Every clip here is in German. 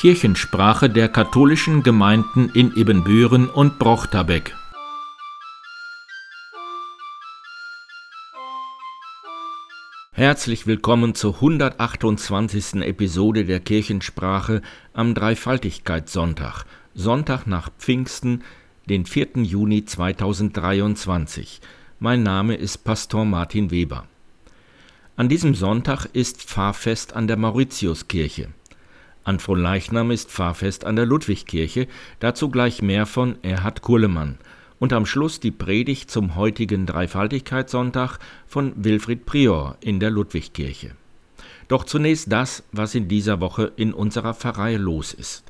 Kirchensprache der katholischen Gemeinden in Ibbenbüren und Brochterbeck. Herzlich willkommen zur 128. Episode der Kirchensprache am Dreifaltigkeitssonntag, Sonntag nach Pfingsten, den 4. Juni 2023. Mein Name ist Pastor Martin Weber. An diesem Sonntag ist Pfarrfest an der Mauritiuskirche. An Fronleichnam ist Pfarrfest an der Ludwigkirche, dazu gleich mehr von Erhard Kurlemann. Und am Schluss die Predigt zum heutigen Dreifaltigkeitssonntag von Wilfried Prior in der Ludwigkirche. Doch zunächst das, was in dieser Woche in unserer Pfarrei los ist.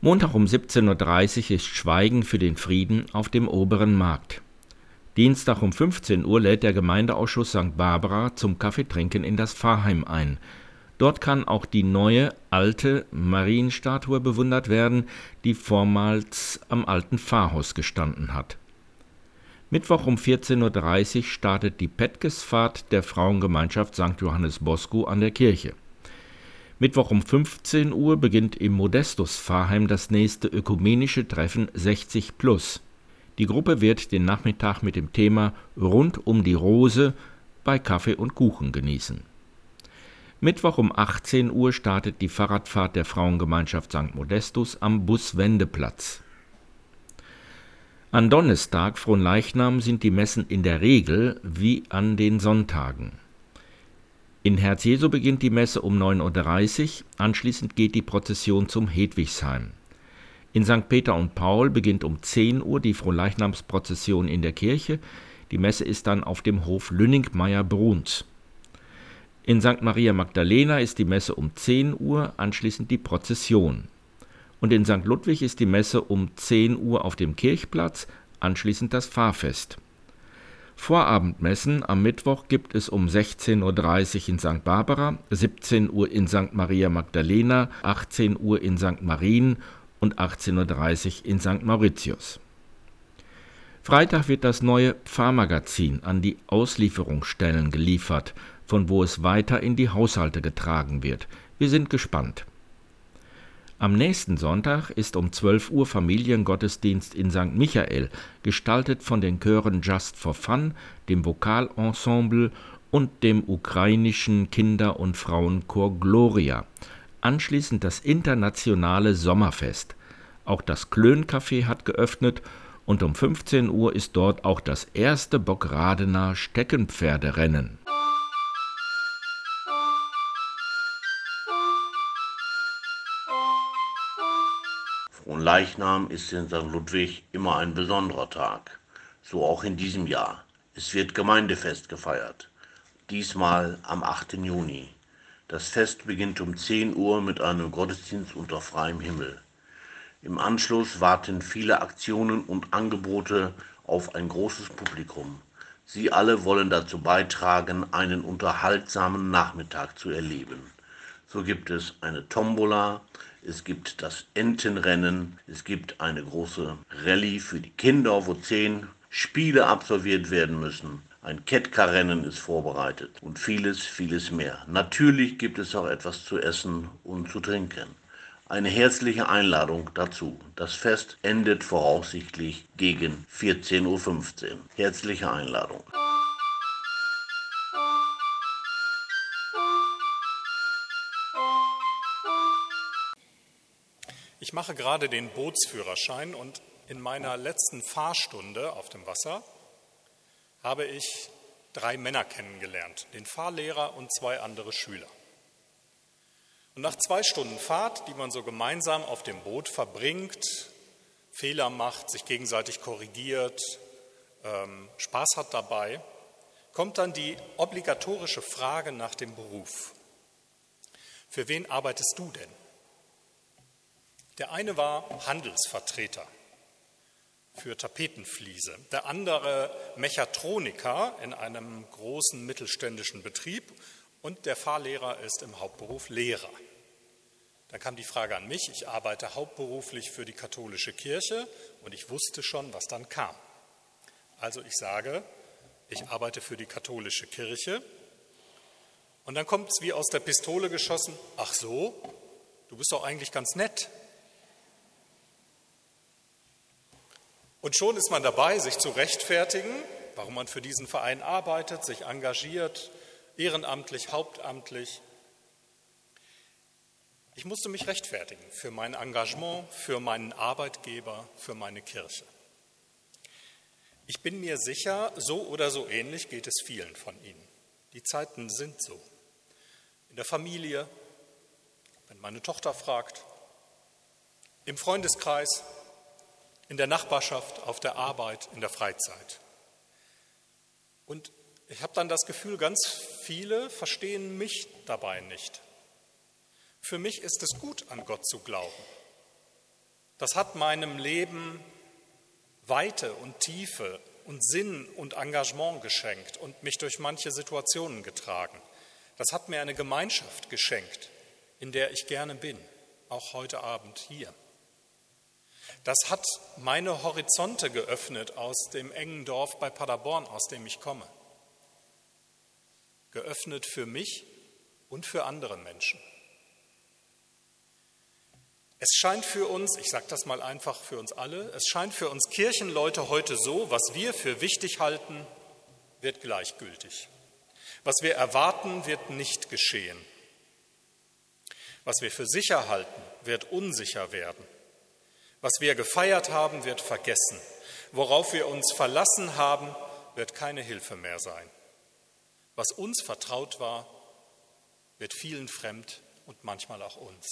Montag um 17.30 Uhr ist Schweigen für den Frieden auf dem oberen Markt. Dienstag um 15 Uhr lädt der Gemeindeausschuss St. Barbara zum Kaffeetrinken in das Pfarrheim ein. Dort kann auch die neue, alte Marienstatue bewundert werden, die vormals am alten Pfarrhaus gestanden hat. Mittwoch um 14.30 Uhr startet die Petkesfahrt der Frauengemeinschaft St. Johannes Bosco an der Kirche. Mittwoch um 15 Uhr beginnt im Modestus Pfarrheim das nächste ökumenische Treffen 60 Plus. Die Gruppe wird den Nachmittag mit dem Thema Rund um die Rose bei Kaffee und Kuchen genießen. Mittwoch um 18 Uhr startet die Fahrradfahrt der Frauengemeinschaft St. Modestus am Buswendeplatz. An Donnerstag, Fronleichnam, sind die Messen in der Regel wie an den Sonntagen. In Herz Jesu beginnt die Messe um 9.30 Uhr, anschließend geht die Prozession zum Hedwigsheim. In St. Peter und Paul beginnt um 10 Uhr die Fronleichnamsprozession in der Kirche. Die Messe ist dann auf dem Hof Lünningmeier-Bruns. In St. Maria Magdalena ist die Messe um 10 Uhr, anschließend die Prozession. Und in St. Ludwig ist die Messe um 10 Uhr auf dem Kirchplatz, anschließend das Fahrfest. Vorabendmessen am Mittwoch gibt es um 16.30 Uhr in St. Barbara, 17 Uhr in St. Maria Magdalena, 18 Uhr in St. Marien und 18.30 Uhr in St. Mauritius. Freitag wird das neue Pfarrmagazin an die Auslieferungsstellen geliefert, von wo es weiter in die Haushalte getragen wird. Wir sind gespannt. Am nächsten Sonntag ist um 12 Uhr Familiengottesdienst in St. Michael, gestaltet von den Chören Just for Fun, dem Vokalensemble und dem ukrainischen Kinder- und Frauenchor Gloria anschließend das internationale Sommerfest. Auch das Klöncafé hat geöffnet und um 15 Uhr ist dort auch das erste Bockradener Steckenpferderennen. Leichnam ist in St. Ludwig immer ein besonderer Tag. So auch in diesem Jahr. Es wird Gemeindefest gefeiert. Diesmal am 8. Juni. Das Fest beginnt um 10 Uhr mit einem Gottesdienst unter freiem Himmel. Im Anschluss warten viele Aktionen und Angebote auf ein großes Publikum. Sie alle wollen dazu beitragen, einen unterhaltsamen Nachmittag zu erleben. So gibt es eine Tombola, es gibt das Entenrennen, es gibt eine große Rallye für die Kinder, wo zehn Spiele absolviert werden müssen. Ein Kettkarrennen ist vorbereitet und vieles, vieles mehr. Natürlich gibt es auch etwas zu essen und zu trinken. Eine herzliche Einladung dazu. Das Fest endet voraussichtlich gegen 14.15 Uhr. Herzliche Einladung. Ich mache gerade den Bootsführerschein und in meiner letzten Fahrstunde auf dem Wasser habe ich drei Männer kennengelernt, den Fahrlehrer und zwei andere Schüler. Und nach zwei Stunden Fahrt, die man so gemeinsam auf dem Boot verbringt, Fehler macht, sich gegenseitig korrigiert, ähm, Spaß hat dabei, kommt dann die obligatorische Frage nach dem Beruf. Für wen arbeitest du denn? Der eine war Handelsvertreter für Tapetenfliese. Der andere Mechatroniker in einem großen mittelständischen Betrieb und der Fahrlehrer ist im Hauptberuf Lehrer. Dann kam die Frage an mich, ich arbeite hauptberuflich für die katholische Kirche und ich wusste schon, was dann kam. Also ich sage, ich arbeite für die katholische Kirche und dann kommt es wie aus der Pistole geschossen, ach so, du bist doch eigentlich ganz nett. Und schon ist man dabei, sich zu rechtfertigen, warum man für diesen Verein arbeitet, sich engagiert, ehrenamtlich, hauptamtlich. Ich musste mich rechtfertigen für mein Engagement, für meinen Arbeitgeber, für meine Kirche. Ich bin mir sicher, so oder so ähnlich geht es vielen von Ihnen. Die Zeiten sind so. In der Familie, wenn meine Tochter fragt, im Freundeskreis, in der Nachbarschaft, auf der Arbeit, in der Freizeit. Und ich habe dann das Gefühl, ganz viele verstehen mich dabei nicht. Für mich ist es gut, an Gott zu glauben. Das hat meinem Leben Weite und Tiefe und Sinn und Engagement geschenkt und mich durch manche Situationen getragen. Das hat mir eine Gemeinschaft geschenkt, in der ich gerne bin, auch heute Abend hier. Das hat meine Horizonte geöffnet aus dem engen Dorf bei Paderborn, aus dem ich komme. Geöffnet für mich und für andere Menschen. Es scheint für uns, ich sage das mal einfach für uns alle, es scheint für uns Kirchenleute heute so, was wir für wichtig halten, wird gleichgültig. Was wir erwarten, wird nicht geschehen. Was wir für sicher halten, wird unsicher werden. Was wir gefeiert haben, wird vergessen. Worauf wir uns verlassen haben, wird keine Hilfe mehr sein. Was uns vertraut war, wird vielen fremd und manchmal auch uns.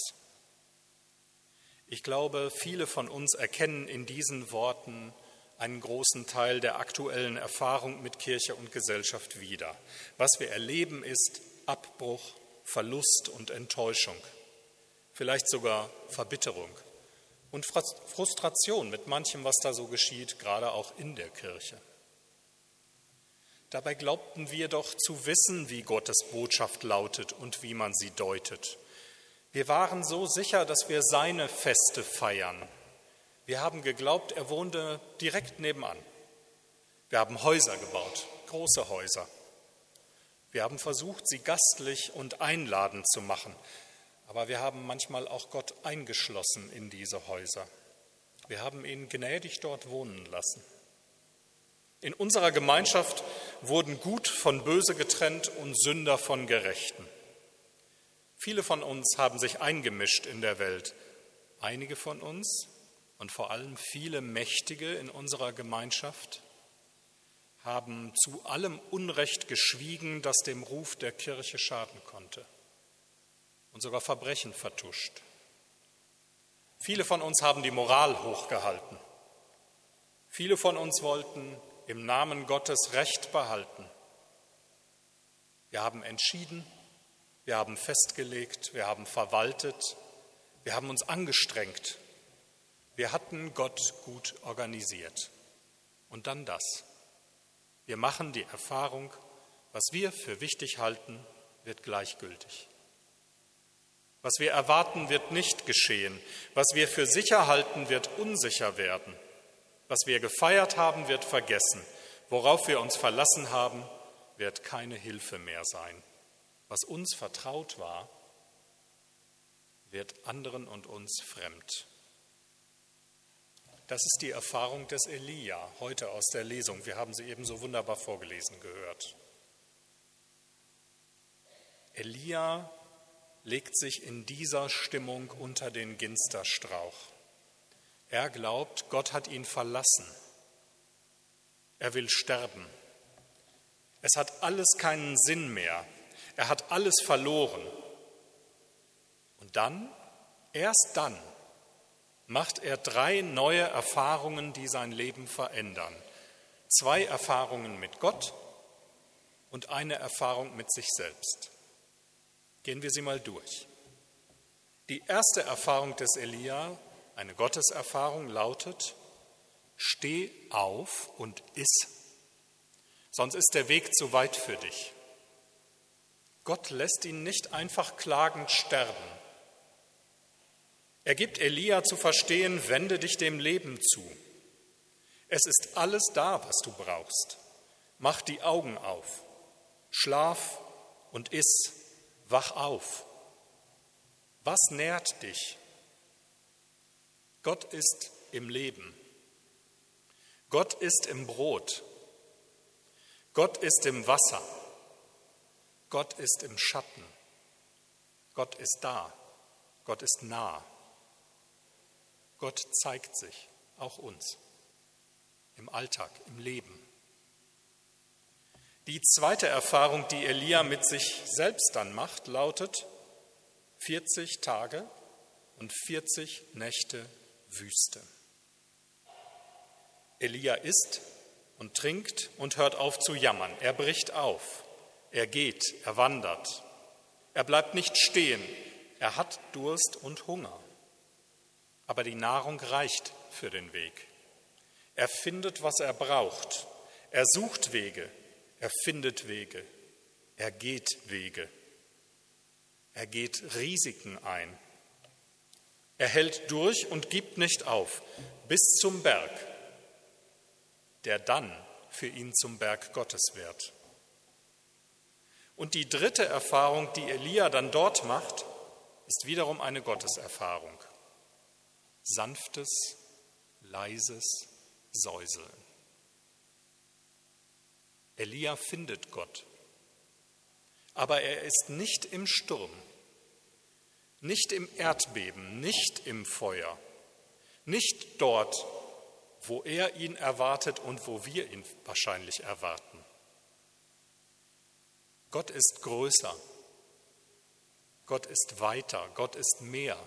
Ich glaube, viele von uns erkennen in diesen Worten einen großen Teil der aktuellen Erfahrung mit Kirche und Gesellschaft wieder. Was wir erleben ist Abbruch, Verlust und Enttäuschung, vielleicht sogar Verbitterung und Frustration mit manchem, was da so geschieht, gerade auch in der Kirche. Dabei glaubten wir doch zu wissen, wie Gottes Botschaft lautet und wie man sie deutet. Wir waren so sicher, dass wir seine Feste feiern. Wir haben geglaubt, er wohnte direkt nebenan. Wir haben Häuser gebaut, große Häuser. Wir haben versucht, sie gastlich und einladend zu machen, aber wir haben manchmal auch Gott eingeschlossen in diese Häuser. Wir haben ihn gnädig dort wohnen lassen. In unserer Gemeinschaft wurden Gut von Böse getrennt und Sünder von Gerechten. Viele von uns haben sich eingemischt in der Welt. Einige von uns und vor allem viele Mächtige in unserer Gemeinschaft haben zu allem Unrecht geschwiegen, das dem Ruf der Kirche schaden konnte und sogar Verbrechen vertuscht. Viele von uns haben die Moral hochgehalten. Viele von uns wollten im Namen Gottes Recht behalten. Wir haben entschieden, wir haben festgelegt, wir haben verwaltet, wir haben uns angestrengt. Wir hatten Gott gut organisiert. Und dann das. Wir machen die Erfahrung, was wir für wichtig halten, wird gleichgültig. Was wir erwarten, wird nicht geschehen. Was wir für sicher halten, wird unsicher werden. Was wir gefeiert haben, wird vergessen. Worauf wir uns verlassen haben, wird keine Hilfe mehr sein. Was uns vertraut war, wird anderen und uns fremd. Das ist die Erfahrung des Elia heute aus der Lesung. Wir haben sie eben so wunderbar vorgelesen gehört. Elia legt sich in dieser Stimmung unter den Ginsterstrauch. Er glaubt, Gott hat ihn verlassen. Er will sterben. Es hat alles keinen Sinn mehr. Er hat alles verloren. Und dann, erst dann, macht er drei neue Erfahrungen, die sein Leben verändern. Zwei Erfahrungen mit Gott und eine Erfahrung mit sich selbst. Gehen wir sie mal durch. Die erste Erfahrung des Elia, eine Gotteserfahrung, lautet, steh auf und iss, sonst ist der Weg zu weit für dich. Gott lässt ihn nicht einfach klagend sterben. Er gibt Elia zu verstehen, wende dich dem Leben zu. Es ist alles da, was du brauchst. Mach die Augen auf, schlaf und iss, wach auf. Was nährt dich? Gott ist im Leben. Gott ist im Brot. Gott ist im Wasser. Gott ist im Schatten. Gott ist da. Gott ist nah. Gott zeigt sich, auch uns, im Alltag, im Leben. Die zweite Erfahrung, die Elia mit sich selbst dann macht, lautet 40 Tage und 40 Nächte Wüste. Elia isst und trinkt und hört auf zu jammern. Er bricht auf. Er geht, er wandert. Er bleibt nicht stehen. Er hat Durst und Hunger aber die Nahrung reicht für den Weg. Er findet, was er braucht. Er sucht Wege, er findet Wege, er geht Wege. Er geht Risiken ein. Er hält durch und gibt nicht auf bis zum Berg, der dann für ihn zum Berg Gottes wird. Und die dritte Erfahrung, die Elia dann dort macht, ist wiederum eine Gotteserfahrung sanftes, leises Säuseln. Elia findet Gott, aber er ist nicht im Sturm, nicht im Erdbeben, nicht im Feuer, nicht dort, wo er ihn erwartet und wo wir ihn wahrscheinlich erwarten. Gott ist größer, Gott ist weiter, Gott ist mehr.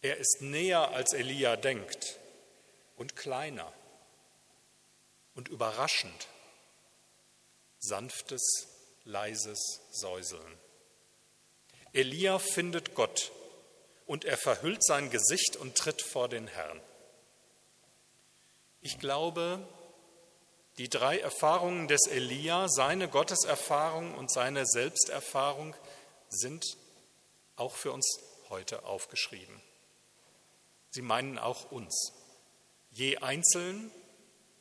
Er ist näher, als Elia denkt und kleiner und überraschend. Sanftes, leises Säuseln. Elia findet Gott und er verhüllt sein Gesicht und tritt vor den Herrn. Ich glaube, die drei Erfahrungen des Elia, seine Gotteserfahrung und seine Selbsterfahrung, sind auch für uns heute aufgeschrieben. Sie meinen auch uns, je einzeln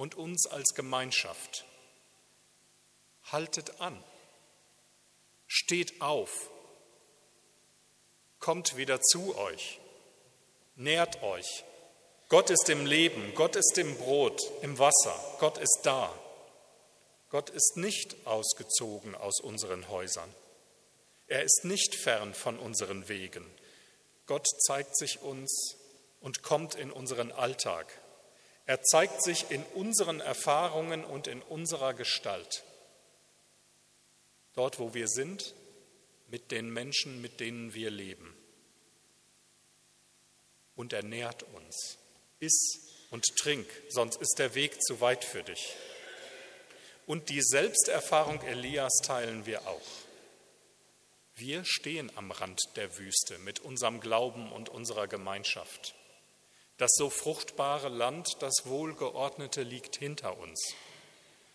und uns als Gemeinschaft. Haltet an, steht auf, kommt wieder zu euch, nährt euch. Gott ist im Leben, Gott ist im Brot, im Wasser, Gott ist da. Gott ist nicht ausgezogen aus unseren Häusern. Er ist nicht fern von unseren Wegen. Gott zeigt sich uns und kommt in unseren Alltag. Er zeigt sich in unseren Erfahrungen und in unserer Gestalt. Dort, wo wir sind, mit den Menschen, mit denen wir leben. Und er nährt uns. Iss und trink, sonst ist der Weg zu weit für dich. Und die Selbsterfahrung Elias teilen wir auch. Wir stehen am Rand der Wüste mit unserem Glauben und unserer Gemeinschaft. Das so fruchtbare Land, das Wohlgeordnete liegt hinter uns.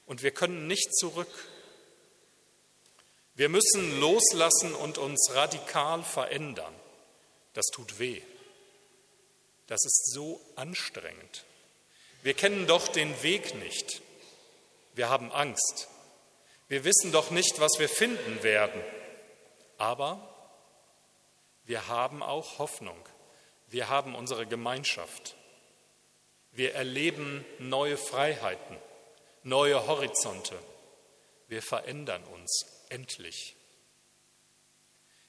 Und wir können nicht zurück. Wir müssen loslassen und uns radikal verändern. Das tut weh. Das ist so anstrengend. Wir kennen doch den Weg nicht. Wir haben Angst. Wir wissen doch nicht, was wir finden werden. Aber wir haben auch Hoffnung. Wir haben unsere Gemeinschaft. Wir erleben neue Freiheiten, neue Horizonte. Wir verändern uns endlich.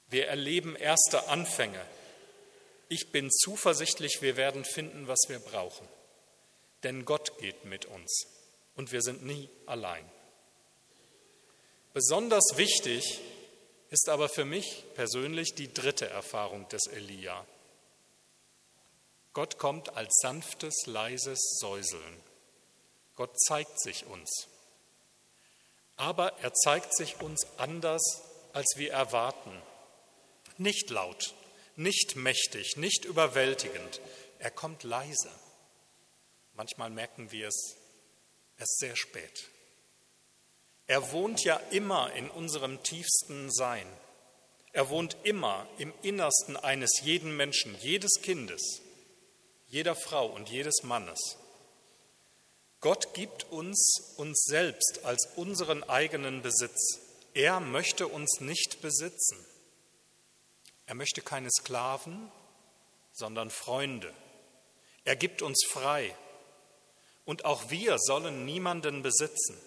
Wir erleben erste Anfänge. Ich bin zuversichtlich, wir werden finden, was wir brauchen. Denn Gott geht mit uns und wir sind nie allein. Besonders wichtig ist aber für mich persönlich die dritte Erfahrung des Elia. Gott kommt als sanftes, leises Säuseln. Gott zeigt sich uns. Aber er zeigt sich uns anders, als wir erwarten. Nicht laut, nicht mächtig, nicht überwältigend. Er kommt leise. Manchmal merken wir es erst sehr spät. Er wohnt ja immer in unserem tiefsten Sein. Er wohnt immer im Innersten eines jeden Menschen, jedes Kindes jeder Frau und jedes Mannes. Gott gibt uns uns selbst als unseren eigenen Besitz. Er möchte uns nicht besitzen. Er möchte keine Sklaven, sondern Freunde. Er gibt uns frei. Und auch wir sollen niemanden besitzen.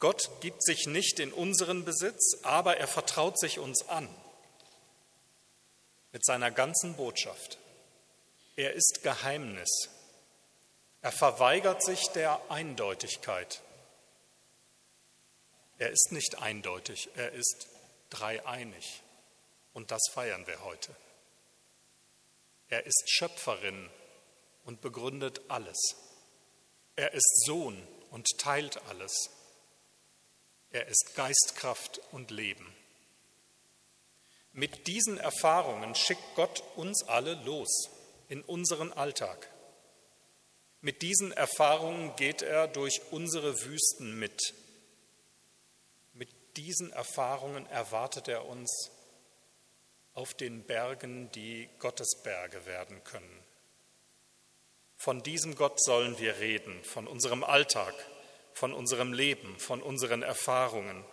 Gott gibt sich nicht in unseren Besitz, aber er vertraut sich uns an mit seiner ganzen Botschaft. Er ist Geheimnis. Er verweigert sich der Eindeutigkeit. Er ist nicht eindeutig, er ist dreieinig. Und das feiern wir heute. Er ist Schöpferin und begründet alles. Er ist Sohn und teilt alles. Er ist Geistkraft und Leben. Mit diesen Erfahrungen schickt Gott uns alle los in unseren Alltag. Mit diesen Erfahrungen geht er durch unsere Wüsten mit. Mit diesen Erfahrungen erwartet er uns auf den Bergen, die Gottesberge werden können. Von diesem Gott sollen wir reden, von unserem Alltag, von unserem Leben, von unseren Erfahrungen.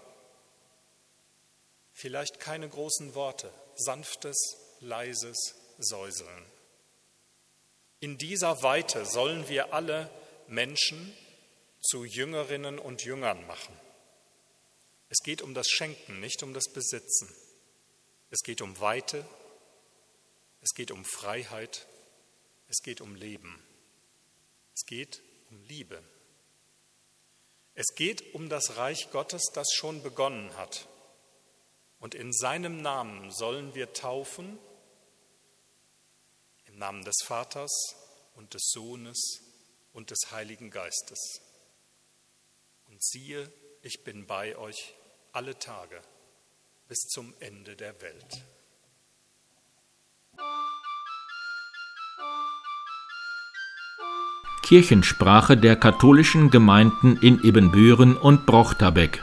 Vielleicht keine großen Worte, sanftes, leises Säuseln. In dieser Weite sollen wir alle Menschen zu Jüngerinnen und Jüngern machen. Es geht um das Schenken, nicht um das Besitzen. Es geht um Weite, es geht um Freiheit, es geht um Leben, es geht um Liebe. Es geht um das Reich Gottes, das schon begonnen hat. Und in seinem Namen sollen wir taufen, Namen des Vaters und des Sohnes und des Heiligen Geistes. Und siehe, ich bin bei euch alle Tage bis zum Ende der Welt. Kirchensprache der katholischen Gemeinden in Ebenbüren und Brochterbeck